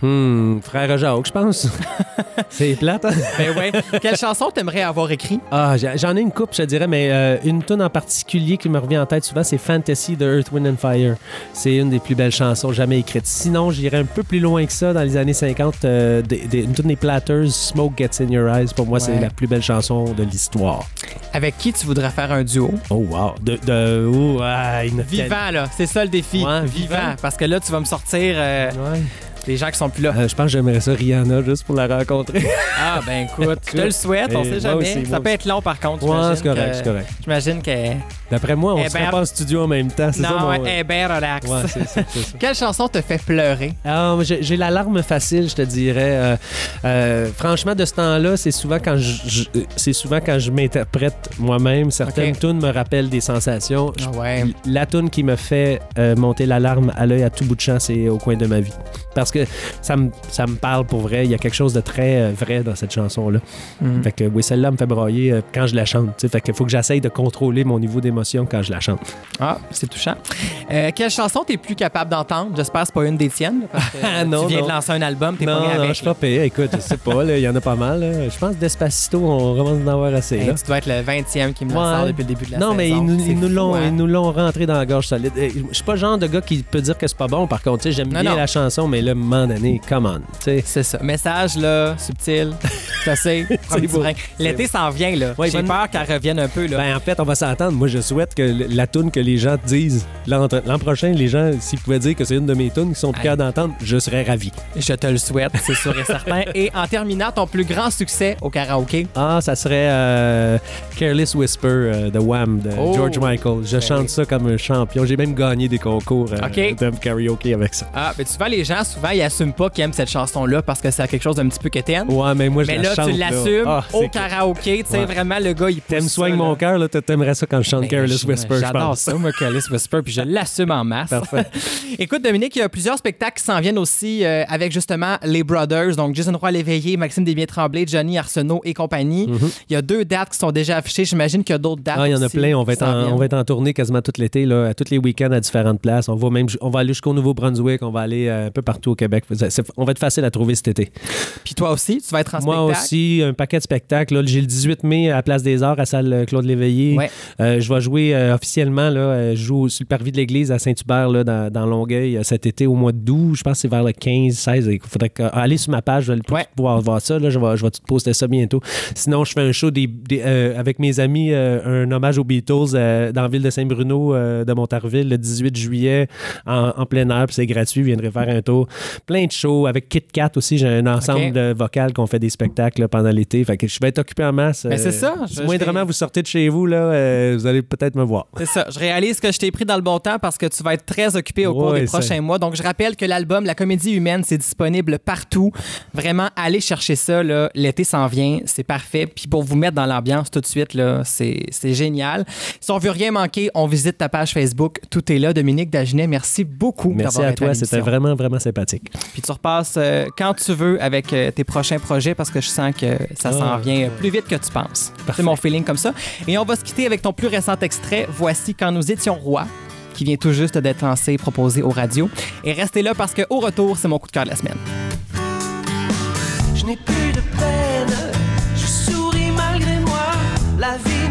Hmm, frère Jacques, je pense. <laughs> C'est plate, hein? Ben ouais. Quelle chanson t'aimerais avoir écrit? Ah, j'en ai une coupe, je te dirais, mais euh, une tune en particulier qui me revient en tête souvent, c'est Fantasy de Earth, Wind and Fire. C'est une des plus belles chansons jamais écrites. Sinon, j'irais un peu plus loin que ça, dans les années 50, euh, des, des- une tune des Platters, Smoke Gets in Your Eyes. Pour moi, c'est la plus belle chanson de l'histoire. Avec qui tu voudrais faire un duo? Oh, wow. De, de, oh, ah, Vivant, là. C'est ça le défi. Ouais, vivant. vivant. Parce que là, tu vas me sortir euh, Ouais. Des gens qui sont plus là. Euh, je pense que j'aimerais ça Rihanna juste pour la rencontrer. Ah, ben écoute, je te le souhaite, on sait jamais. aussi, ça peut être long, par contre. ouais, c'est correct, c'est correct. J'imagine que. D'après moi, on Eh se ben, pas en studio en même temps. C'est ça, Non, mon... ouais, elle est bien relax. Ouais, c'est ça, c'est ça. <laughs> Quelle chanson te fait pleurer? Ah, j'ai j'ai la larme facile, je te dirais. Euh, euh, franchement, de ce temps-là, c'est souvent quand je, je- c'est souvent quand je m'interprète moi-même. Certaines Ok. tunes me rappellent des sensations. Je- Ah ouais. La tune qui me fait monter la larme à l'œil à tout bout de champ, c'est au coin de ma vie. Parce que ça me, ça me parle pour vrai. Il y a quelque chose de très euh, vrai dans cette chanson-là. Mhm. Fait que oui, celle-là me fait brailler euh, quand je la chante. tu. Fait qu'il faut que j'essaye de contrôler mon niveau d'émotion quand je la chante. Ah, c'est touchant. Euh, quelle chanson t'es plus capable d'entendre? J'espère que c'est pas une des tiennes. là, Parce que <laughs> Ah, non, tu viens non. de lancer un album, t'es pas Non, né non, avec. je suis pas payé. Écoute, je sais pas, il y en a pas mal. là. Je pense que Despacito, on commence d'en avoir assez. Hey, là. tu dois être le 20e qui me Ouais. sort depuis le début de la non, saison. mais ils nous, ils l'ont, hein? ils nous l'ont rentré dans la gorge solide. Je suis pas le genre de gars qui peut dire que c'est pas bon. Par contre, tu j'aime Non, bien non. la chanson, mais là, moment donné, come on. tu sais. C'est ça. Message, là, subtil. <laughs> C'est assez. L'été s'en vient, là. Ouais, J'ai peur qu'elle revienne un peu, là. Ben, en fait, on va s'entendre. Moi, je souhaite que la tune que les gens disent l'an prochain, les gens, s'ils pouvaient dire que c'est une de mes tunes qu'ils sont plus d'entendre, je serais ravi. Je te le souhaite, c'est sûr et certain. <laughs> Et en terminant, ton plus grand succès au karaoké? Ah, ça serait euh, Careless Whisper euh, de Wham de Oh. George Michael. Je Ben chante ça comme un champion. J'ai même gagné des concours euh, de karaoké avec ça. Ah, ben souvent, les gens, souvent, ils assument pas qu'ils aiment cette chanson-là parce que c'est quelque chose d'un petit peu quétaine. Ouais, mais moi, je Mais la là, chante. tu l'assumes Ah, au karaoké. Tu sais, Ouais. vraiment, le gars, il T'aimes soigne mon cœur, là. T'aimerais ça quand je chante Ben, Careless Whisper, je J'adore ça, moi, Careless Whisper, puis je l'assume en masse. Parfait. <laughs> Écoute, Dominique, il y a plusieurs spectacles qui s'en viennent aussi euh, avec justement les Brothers, donc Jason Roy Léveillé, Maxime Desbiens-Tremblay, Johnny Arsenault et compagnie. Il y a deux dates qui sont déjà affichées. J'imagine qu'il y a d'autres dates. Mhm. Ah, il y en a plein. On va, être en, on va être en tournée quasiment tout l'été, à tous les week-ends à différentes places. On va même on va aller jusqu'au Nouveau-Brunswick, on va aller euh, un peu partout au Québec. C'est- on va être facile à trouver cet été. Puis toi aussi, tu vas être en Moi spectacle? aussi, un paquet de spectacles. là. J'ai le 18 mai à la Place des Arts, à salle euh, Claude Léveillé. Ouais. Euh, je vais jouer euh, officiellement, là, je joue sur le parvis de l'église à Saint-Hubert, là, dans, dans Longueuil, cet été au mois d'août. Je pense que c'est vers le 15, 16. Il faudrait aller sur ma page, je vais Ouais. pouvoir voir ça. Là, je, vais, je vais tout poster ça bientôt. Sinon, je fais un show des, des- euh, avec mes amis, un hommage aux Beatles dans la ville de Saint-Bruno de Montarville le 18 juillet en, en plein air. puis C'est gratuit, vous viendrez faire un tour. Plein de shows. Avec Kit Kat aussi, j'ai un ensemble Ok. de vocales qu'on fait des spectacles là, pendant l'été. Fait que je vais être occupé en masse. Mais euh, c'est ça, Si je- moindrement je- vous sortez de chez vous, là, euh, vous allez peut-être me voir. C'est ça. Je réalise que je t'ai pris dans le bon temps parce que tu vas être très occupé au cours Ouais, des ça- prochains mois. Donc, je rappelle que l'album La comédie humaine, c'est disponible partout. Vraiment, allez chercher ça. là. L'été s'en vient. C'est parfait. Puis pour vous mettre dans l'ambiance tout de suite, là, c'est c'est génial. Si on veut rien manquer, on visite ta page Facebook. Tout est là. Dominique Dagenet, merci beaucoup Merci d'avoir à été toi, c'était vraiment, vraiment sympathique. Puis tu repasses euh, quand tu veux avec euh, tes prochains projets parce que je sens que ça s'en Ah. vient plus vite que tu penses. C'est mon feeling comme ça. Et on va se quitter avec ton plus récent extrait. Voici quand nous étions rois qui vient tout juste d'être lancé et proposé aux radios. Et restez là parce qu'au retour, c'est mon coup de cœur de la semaine. Je n'ai plus de peine, je souris malgré moi. La vie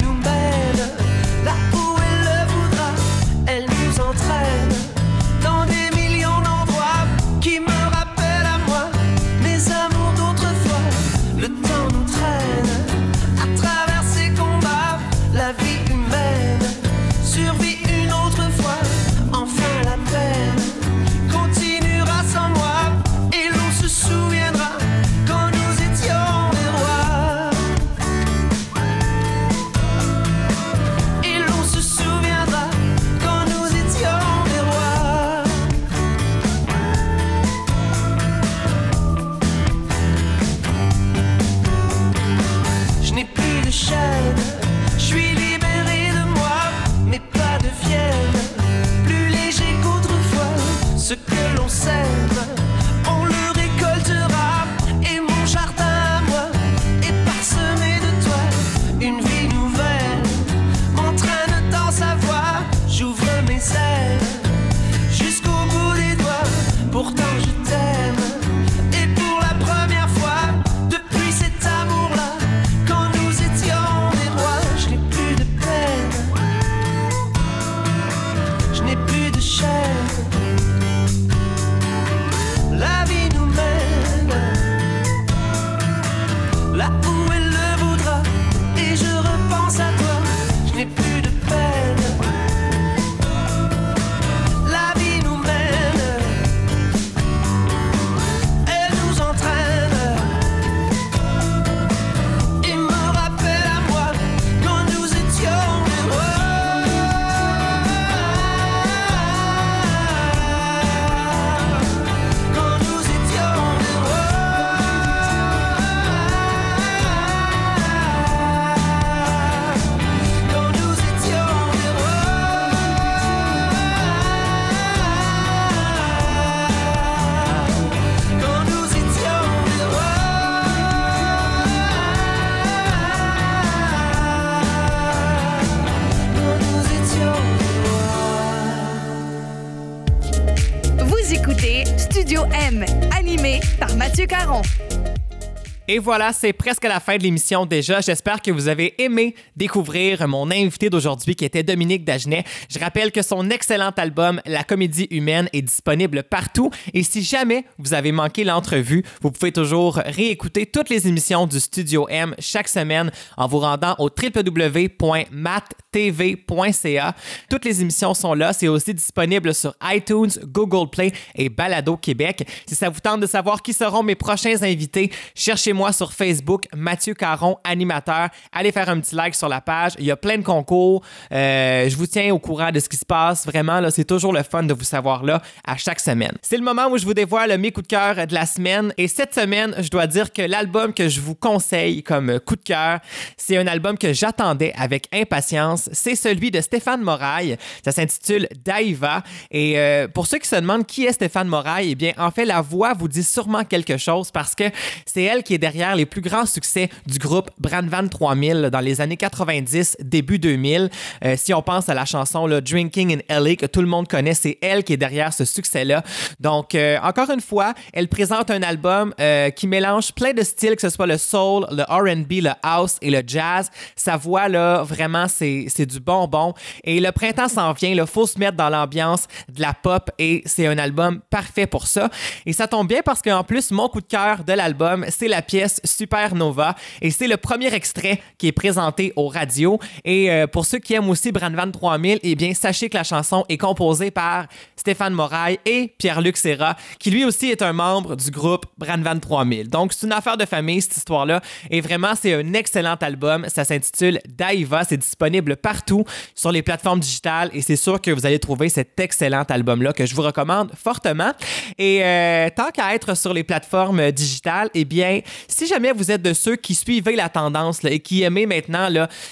Et voilà, c'est presque la fin de l'émission déjà. J'espère que vous avez aimé découvrir mon invité d'aujourd'hui qui était Dominique Dagenet. Je rappelle que son excellent album La comédie humaine est disponible partout et si jamais vous avez manqué l'entrevue, vous pouvez toujours réécouter toutes les émissions du Studio M chaque semaine en vous rendant au www.mattv.ca. Toutes les émissions sont là, c'est aussi disponible sur iTunes, Google Play et Balado Québec. Si ça vous tente de savoir qui seront mes prochains invités, cherchez sur Facebook, Mathieu Caron, animateur. Allez faire un petit like sur la page. Il y a plein de concours. Euh, je vous tiens au courant de ce qui se passe. Vraiment, là, c'est toujours le fun de vous savoir là à chaque semaine. C'est le moment où je vous dévoile mes coups de cœur de la semaine. Et cette semaine, je dois dire que l'album que je vous conseille comme coup de cœur, c'est un album que j'attendais avec impatience. C'est celui de Stéphane Moraille. Ça s'intitule Daïva. Et euh, pour ceux qui se demandent qui est Stéphane Moraille, eh bien, en fait, la voix vous dit sûrement quelque chose parce que c'est elle qui est derrière les plus grands succès du groupe Brandvan 3000 dans les années 90, début 2000. Euh, si on pense à la chanson là, Drinking in LA que tout le monde connaît, c'est elle qui est derrière ce succès-là. Donc, euh, encore une fois, elle présente un album euh, qui mélange plein de styles, que ce soit le soul, le RB, le house et le jazz. Sa voix, là, vraiment, c'est du bonbon. Et le printemps s'en vient, il faut se mettre dans l'ambiance de la pop et c'est un album parfait pour ça. Et ça tombe bien parce qu'en plus, mon coup de cœur de l'album, c'est la pièce Supernova et c'est le premier extrait qui est présenté aux radios. Et euh, pour ceux qui aiment aussi Brandvan 3000, eh bien, sachez que la chanson est composée par Stéphane Moraille et Pierre-Luc Serra, qui lui aussi est un membre du groupe Brandvan 3000. Donc, c'est une affaire de famille, cette histoire-là. Et vraiment, c'est un excellent album. Ça s'intitule Daiva. C'est disponible partout sur les plateformes digitales et c'est sûr que vous allez trouver cet excellent album-là que je vous recommande fortement. Et euh, tant qu'à être sur les plateformes digitales, eh bien, si jamais vous êtes de ceux qui suivaient la tendance et qui aimaient maintenant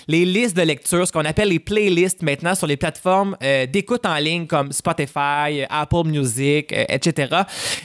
les listes de lecture, ce qu'on appelle les playlists maintenant sur les plateformes euh, d'écoute en ligne comme Spotify, Apple Music, euh, etc.,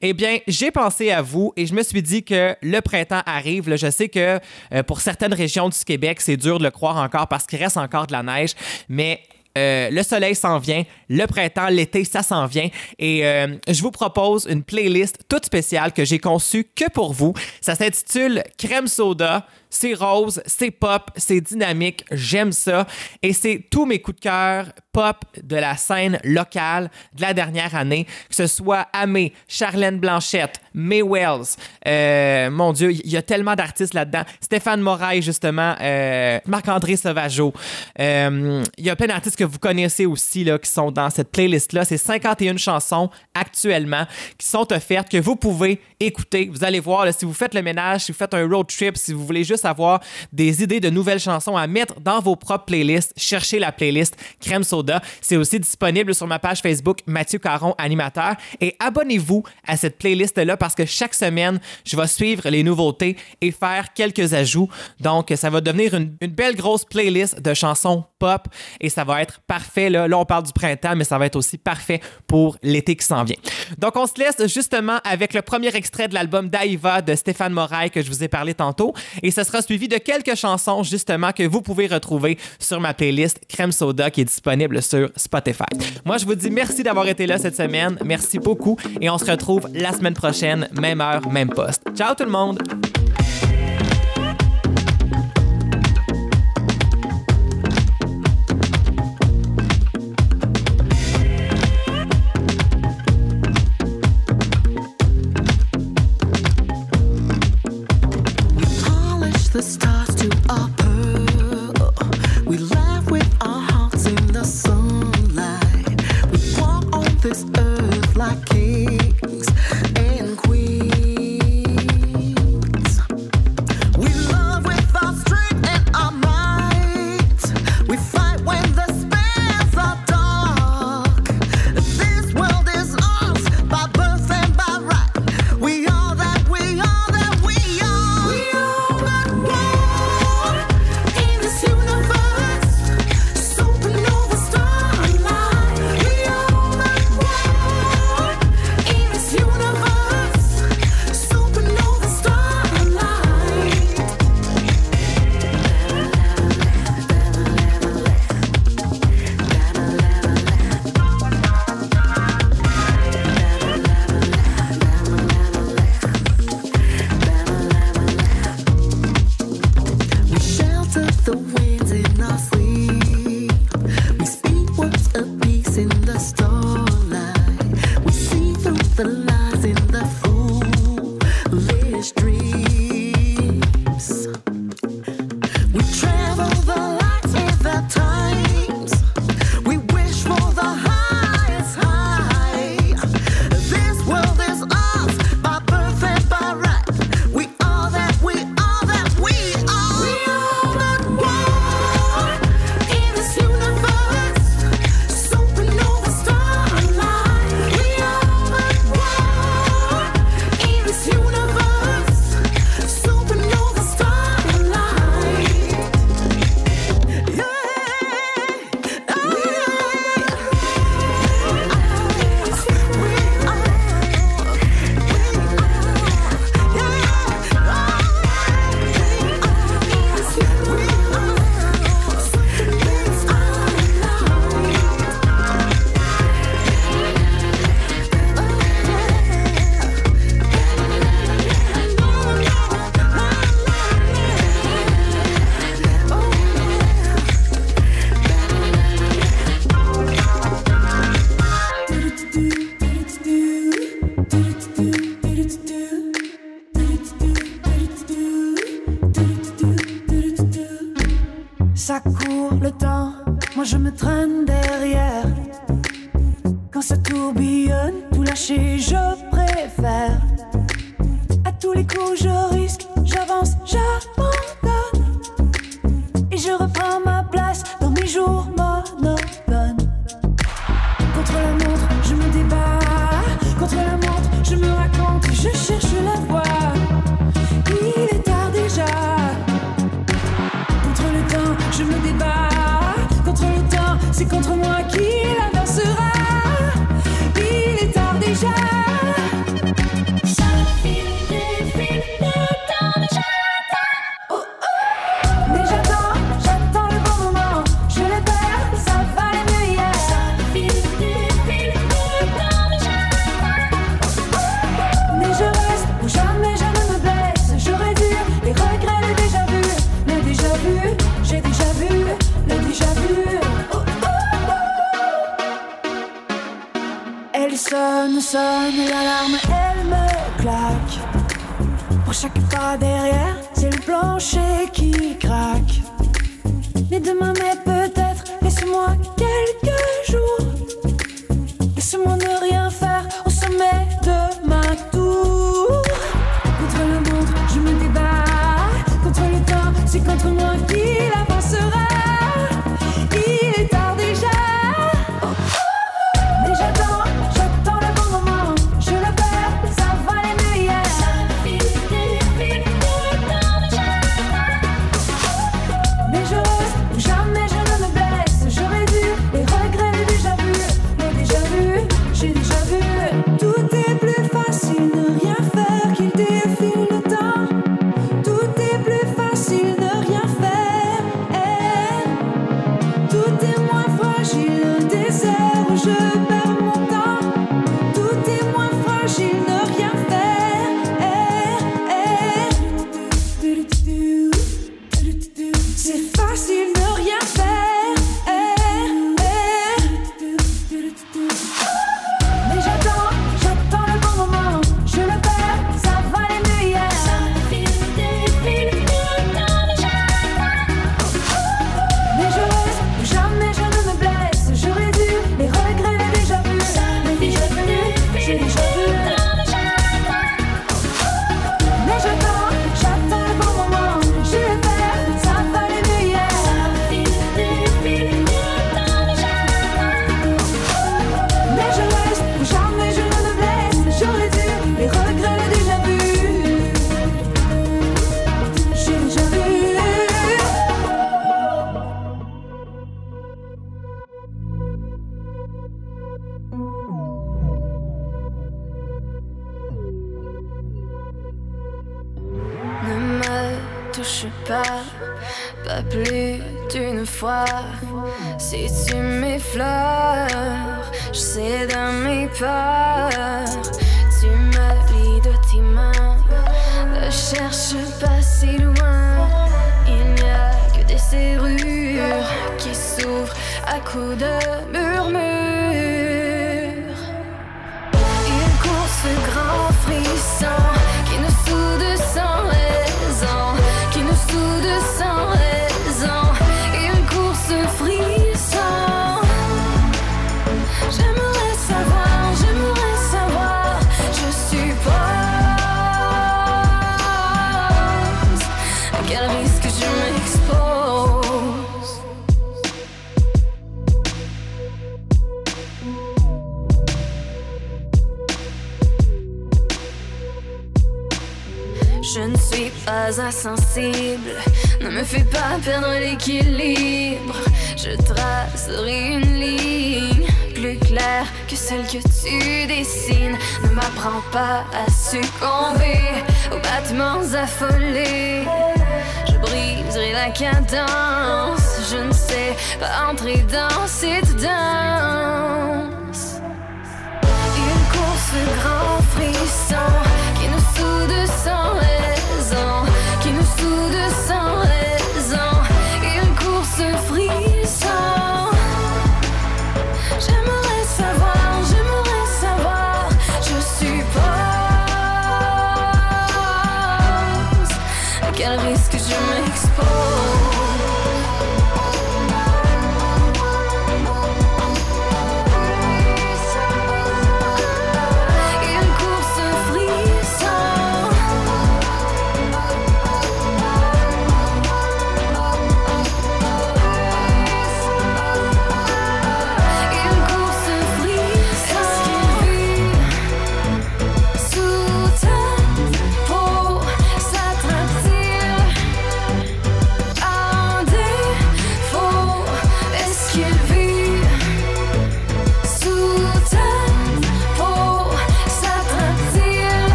eh bien, j'ai pensé à vous et je me suis dit que le printemps arrive. Je sais que euh, pour certaines régions du Québec, c'est dur de le croire encore parce qu'il reste encore de la neige, mais euh, le soleil s'en vient, le printemps, l'été, ça s'en vient. Et euh, je vous propose une playlist toute spéciale que j'ai conçue que pour vous. Ça s'intitule Crème soda. C'est rose, c'est pop, c'est dynamique, j'aime ça. Et c'est tous mes coups de cœur pop de la scène locale de la dernière année, que ce soit Amé, Charlène Blanchette, May Wells. Euh, mon Dieu, il y a tellement d'artistes là-dedans. Stéphane Moraille, justement, euh, Marc-André Sauvageau. Euh, Il y a plein d'artistes que vous connaissez aussi là, qui sont dans cette playlist-là. C'est 51 chansons actuellement qui sont offertes, que vous pouvez écouter. Vous allez voir, si vous faites le ménage, si vous faites un road trip, si vous voulez juste avoir des idées de nouvelles chansons à mettre dans vos propres playlists, cherchez la playlist Crème Soda. C'est aussi disponible sur ma page Facebook Mathieu Caron, animateur. Et abonnez-vous à cette playlist-là parce que chaque semaine, je vais suivre les nouveautés et faire quelques ajouts. Donc, ça va devenir une, belle grosse playlist de chansons pop et ça va être parfait. Là. là, on parle du printemps, mais ça va être aussi parfait pour l'été qui s'en vient. Donc, on se laisse justement avec le premier extrait de l'album Daïva de Stéphane Moraille que je vous ai parlé tantôt. Et ce sera suivi de quelques chansons justement que vous pouvez retrouver sur ma playlist Crème Soda qui est disponible sur Spotify. Moi, je vous dis merci d'avoir été là cette semaine. Merci beaucoup et on se retrouve la semaine prochaine, même heure, même poste. Ciao tout le monde! bercé dans mes peurs. Tu me lis de tes mains, ne cherche pas si loin. Il n'y a que des serrures qui s'ouvrent à coups de insensible. Ne me fais pas perdre l'équilibre. Je tracerai une ligne plus claire que celle que tu dessines. Ne m'apprends pas à succomber aux battements affolés. Je briserai la cadence. Je ne sais pas entrer dans cette danse. Une course grand frisson qui nous soude sans se